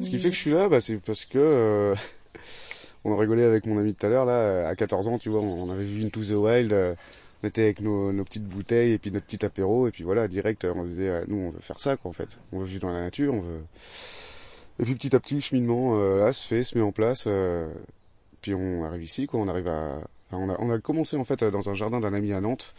Ce qui fait que je suis là, bah, c'est parce que euh, on rigolait avec mon ami tout à l'heure là. À 14 ans, tu vois, on avait vu Into the Wild. euh, on était avec nos, nos petites bouteilles et puis notre petit apéro et puis voilà, direct, on se disait, ah, nous, on veut faire ça quoi en fait. On veut vivre dans la nature, on veut. Et puis petit à petit, le cheminement euh, là se fait, se met en place. euh, puis on arrive ici, quoi. On arrive à. on a, on a commencé en fait euh, dans un jardin d'un ami à Nantes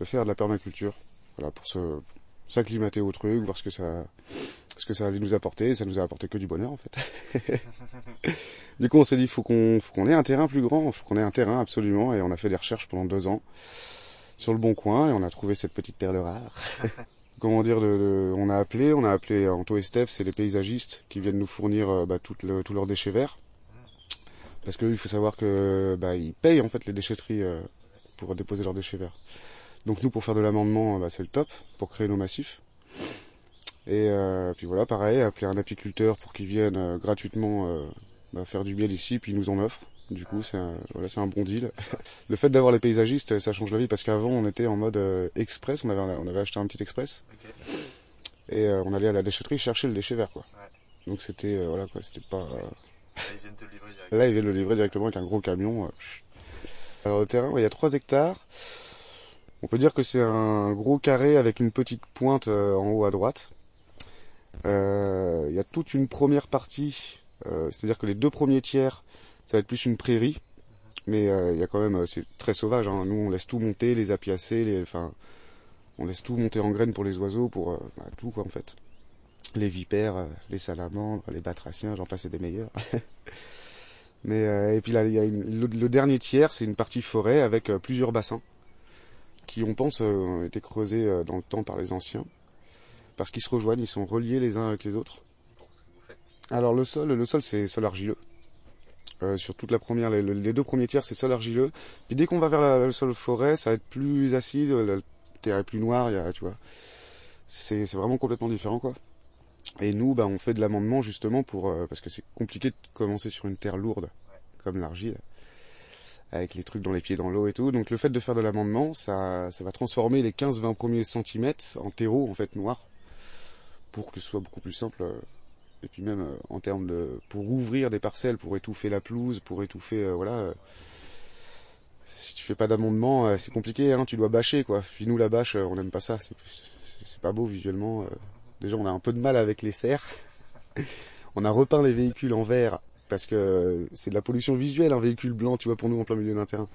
de faire de la permaculture. Voilà, pour se s'acclimater au truc, voir ce que ça, ce que ça allait nous apporter. Ça nous a apporté que du bonheur en fait. du coup, on s'est dit, faut qu'on, faut qu'on ait un terrain plus grand, faut qu'on ait un terrain absolument. Et on a fait des recherches pendant deux ans sur le bon coin et on a trouvé cette petite perle rare. Comment dire, de, de- on a appelé, on a appelé Anto et Steph, c'est les paysagistes qui viennent nous fournir euh, bah, tout le- tous leurs déchets verts. Parce qu'il faut savoir que bah, ils payent en fait les déchetteries euh, pour déposer leurs déchets verts. Donc nous pour faire de l'amendement, bah, c'est le top pour créer nos massifs. Et euh, puis voilà, pareil, appeler un apiculteur pour qu'il vienne euh, gratuitement euh, bah, faire du miel ici, puis il nous en offre. Du coup, c'est un, voilà, c'est un bon deal. le fait d'avoir les paysagistes, ça change la vie parce qu'avant on était en mode euh, express, on avait, on avait acheté un petit express et euh, on allait à la déchetterie chercher le déchet vert quoi. Donc c'était euh, voilà quoi, c'était pas. euh, ils viennent te le livrer direct. Là, ils viennent le livrer directement avec un gros camion. euh. Alors, le terrain, ouais, il y a 3 hectares. On peut dire que c'est un gros carré avec une petite pointe euh, en haut à droite. Euh, Il y a toute une première partie, euh, c'est-à-dire que les deux premiers tiers, ça va être plus une prairie. Mais il y a quand même, c'est très sauvage. Hein. Nous, on laisse tout monter, les apiacées, les, enfin, on laisse tout monter en graines pour les oiseaux, pour bah, tout quoi en fait. Les vipères, les salamandres, les batraciens, j'en passe des meilleurs. Mais et puis là, y a le, dernier tiers, c'est une partie forêt avec plusieurs bassins qui, on pense, euh, ont été creusés euh, dans le temps par les anciens, parce qu'ils se rejoignent, ils sont reliés les uns avec les autres. Alors le sol, le sol c'est sol argileux. Euh, sur toute la première, les, deux premiers tiers c'est sol argileux. Puis dès qu'on va vers la- le sol forêt, ça va être plus acide, le terre est plus noir, il y a, tu vois. C'est vraiment complètement différent quoi. Et nous, bah, on fait de l'amendement justement pour euh, parce que c'est compliqué de commencer sur une terre lourde comme l'argile, avec les trucs dans les pieds dans l'eau et tout. Donc le fait de faire de l'amendement, ça, ça va transformer les 15-20 premiers centimètres en terreau en fait noir, pour que ce soit beaucoup plus simple. euh, et puis même euh, en termes de pour ouvrir des parcelles, pour étouffer la pelouse, pour étouffer euh, voilà. si tu fais pas d'amendement, c'est compliqué, hein, tu dois bâcher quoi. Puis nous la bâche, on n'aime pas ça, c'est pas beau visuellement. Déjà on a un peu de mal avec les serres. on a repeint les véhicules en vert parce que c'est de la pollution visuelle un véhicule blanc, tu vois, pour nous en plein milieu d'un terrain.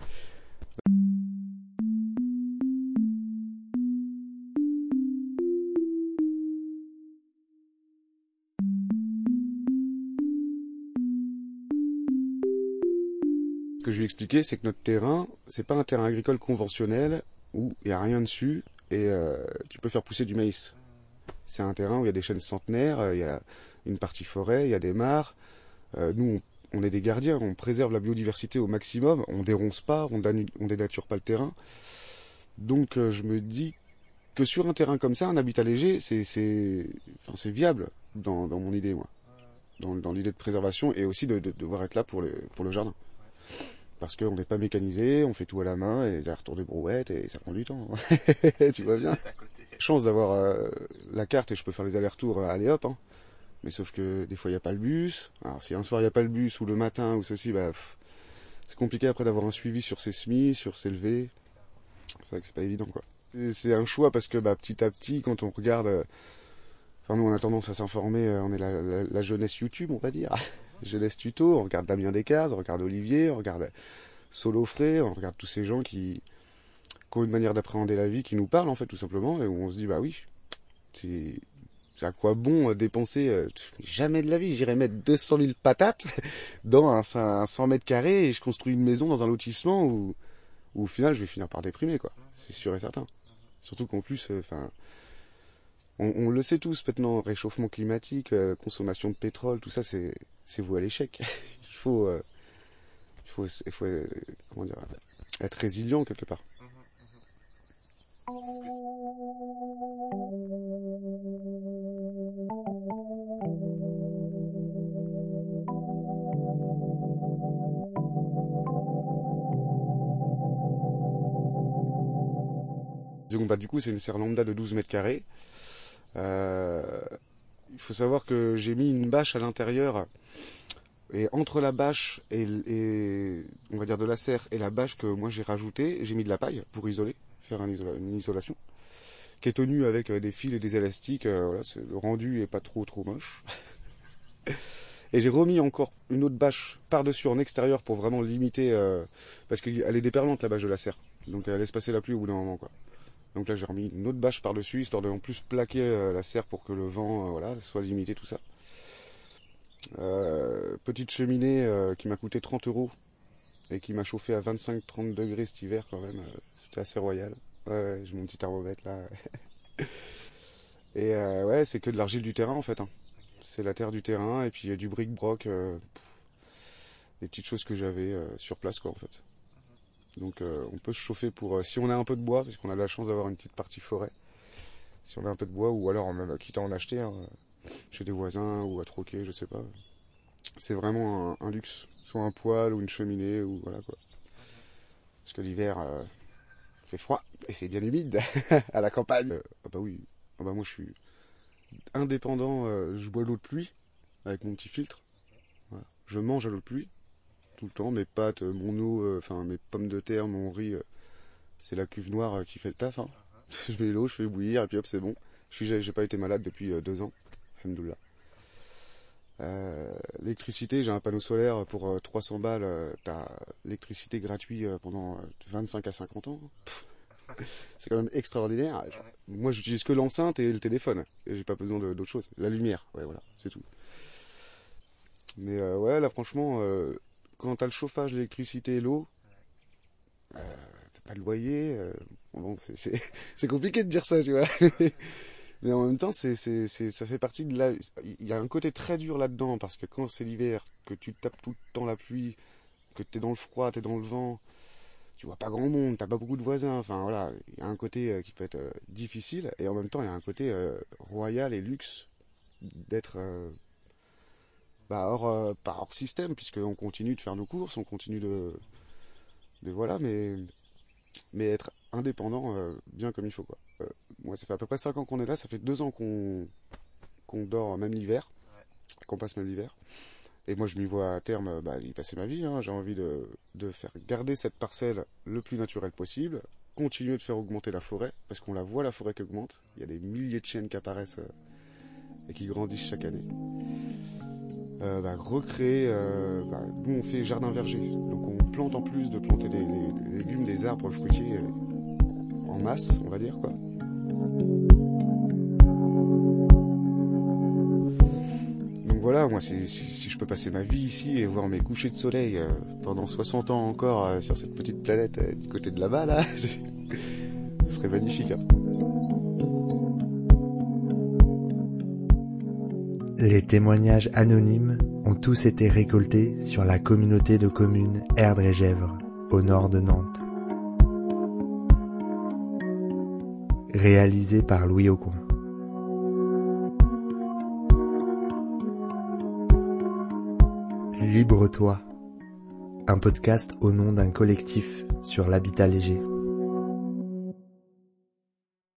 Ce que je lui ai expliqué, c'est que notre terrain, c'est pas un terrain agricole conventionnel où il y a rien dessus et euh, tu peux faire pousser du maïs. C'est un terrain où il y a des chênes centenaires, euh, il y a une partie forêt, il y a des mares. Euh, nous, on, on est des gardiens, on préserve la biodiversité au maximum, on déronce pas, on, danu- on dénature pas le terrain. Donc euh, je me dis que sur un terrain comme ça, un habitat léger, c'est c'est enfin, c'est viable dans, dans mon idée, moi. Dans, dans l'idée de préservation et aussi de, de devoir être là pour le, pour le jardin. Parce qu'on n'est pas mécanisé, on fait tout à la main, et des retours de brouette, et ça prend du temps. tu vois bien chance d'avoir euh, la carte et je peux faire les allers-retours allez hop. Hein. Mais sauf que des fois il n'y a pas le bus. Alors si un soir il n'y a pas le bus ou le matin ou ceci, bah, c'est compliqué après d'avoir un suivi sur ses semis, sur ses levées. C'est vrai que c'est pas évident quoi. C'est un choix parce que bah, petit à petit quand on regarde, euh, enfin nous on a tendance à s'informer, euh, on est la, jeunesse YouTube on va dire. jeunesse tuto, on regarde Damien Descartes, on regarde Olivier, on regarde Solo Fré, on regarde tous ces gens qui, qui ont une manière d'appréhender la vie qui nous parle en fait tout simplement et où on se dit bah oui, c'est à quoi bon dépenser euh, jamais de la vie. J'irai mettre 200 000 patates dans un, un 100 mètres carrés et je construis une maison dans un lotissement où, au final je vais finir par déprimer quoi. C'est sûr et certain. Surtout qu'en plus euh, enfin on, le sait tous maintenant réchauffement climatique euh, consommation de pétrole tout ça c'est c'est vous à l'échec. Il faut euh, il faut il faut comment dire être résilient quelque part bah du coup c'est une serre lambda de 12 mètres carrés. Euh, il faut savoir que j'ai mis une bâche à l'intérieur et entre la bâche et, on va dire de la serre et la bâche que moi j'ai rajoutée, j'ai mis de la paille pour isoler, faire une isolation, qui est tenue avec euh, des fils et des élastiques. Euh, le rendu est pas trop trop moche. et j'ai remis encore une autre bâche par-dessus en extérieur pour vraiment limiter, parce qu'elle est déperlante la bâche de la serre, donc elle laisse passer la pluie au bout d'un moment. Donc là j'ai remis une autre bâche par-dessus, histoire de en plus plaquer euh, la serre pour que le vent euh, voilà, soit limité, tout ça. Euh, petite cheminée qui m'a coûté 30 euros et qui m'a chauffé à 25-30 degrés cet hiver quand même. C'était assez royal. Ouais, j'ai mon petit thermomètre là. et ouais, c'est que de l'argile du terrain en fait. Hein. C'est la terre du terrain et puis du bric-broc. des petites choses que j'avais sur place quoi en fait. Donc euh, on peut se chauffer pour euh, si on a un peu de bois, parce qu'on a la chance d'avoir une petite partie forêt. Si on a un peu de bois, ou alors même quitte à en acheter hein, chez des voisins ou à troquer, je sais pas. C'est vraiment un, luxe, soit un poêle ou une cheminée ou voilà quoi. Parce que l'hiver euh, fait froid et c'est bien humide à la campagne. ah bah oui, ah bah moi je suis indépendant, je bois l'eau de pluie avec mon petit filtre. Je mange à l'eau de pluie tout le temps. Mes pâtes, mon eau, enfin euh, mes pommes de terre, mon riz, euh, c'est la cuve noire euh, qui fait le taf. Hein. je mets l'eau, je fais bouillir et puis hop, c'est bon. Je j'ai pas été malade depuis deux ans. Alhamdoulilah. Euh, l'électricité, j'ai un panneau solaire pour euh, 300 balles. Euh, T'as l'électricité gratuite pendant 25 à 50 ans. C'est quand même extraordinaire. Moi, j'utilise que l'enceinte et le téléphone. J'ai pas besoin d'autre chose. La lumière, ouais, voilà, c'est tout. Mais ouais, là, franchement, quand t'as le chauffage, l'électricité et l'eau, euh, t'as pas le loyer. Euh, bon, c'est compliqué de dire ça, tu vois. Mais en même temps, ça fait partie de la. Il y a un côté très dur là-dedans parce que quand c'est l'hiver, que tu tapes tout le temps la pluie, que t'es dans le froid, t'es dans le vent, tu vois pas grand monde, t'as pas beaucoup de voisins. Enfin voilà, il y a un côté euh, qui peut être euh, difficile et en même temps il y a un côté royal et luxe d'être bah, hors, euh, pas hors système, puisqu'on continue de faire nos courses, on continue de. Mais voilà, mais. Mais être indépendant euh, bien comme il faut, quoi. Euh, moi, ça fait à peu près 5 ans qu'on est là, ça fait 2 ans qu'on qu'on dort même l'hiver, ouais. qu'on passe même l'hiver. Et moi, je m'y vois à terme bah, y passer ma vie. Hein. J'ai envie de, de faire garder cette parcelle le plus naturel possible, continuer de faire augmenter la forêt, parce qu'on la voit, la forêt qui augmente. Il y a des milliers de chiennes qui apparaissent euh, et qui grandissent chaque année euh, bah, recréer. Euh, bah, nous, on fait jardin verger, donc on plante en plus de planter des, légumes, des arbres fruitiers euh, en masse, on va dire quoi. Donc voilà, moi, si, je peux passer ma vie ici et voir mes couchers de soleil pendant 60 ans encore sur cette petite planète du côté de là-bas, là, ce serait magnifique. Hein. Les témoignages anonymes ont tous été récoltés sur la communauté de communes Erdre et Gèvres, au nord de Nantes. Réalisé par Louis Aucoin. Libre-toi, un podcast au nom d'un collectif sur l'habitat léger.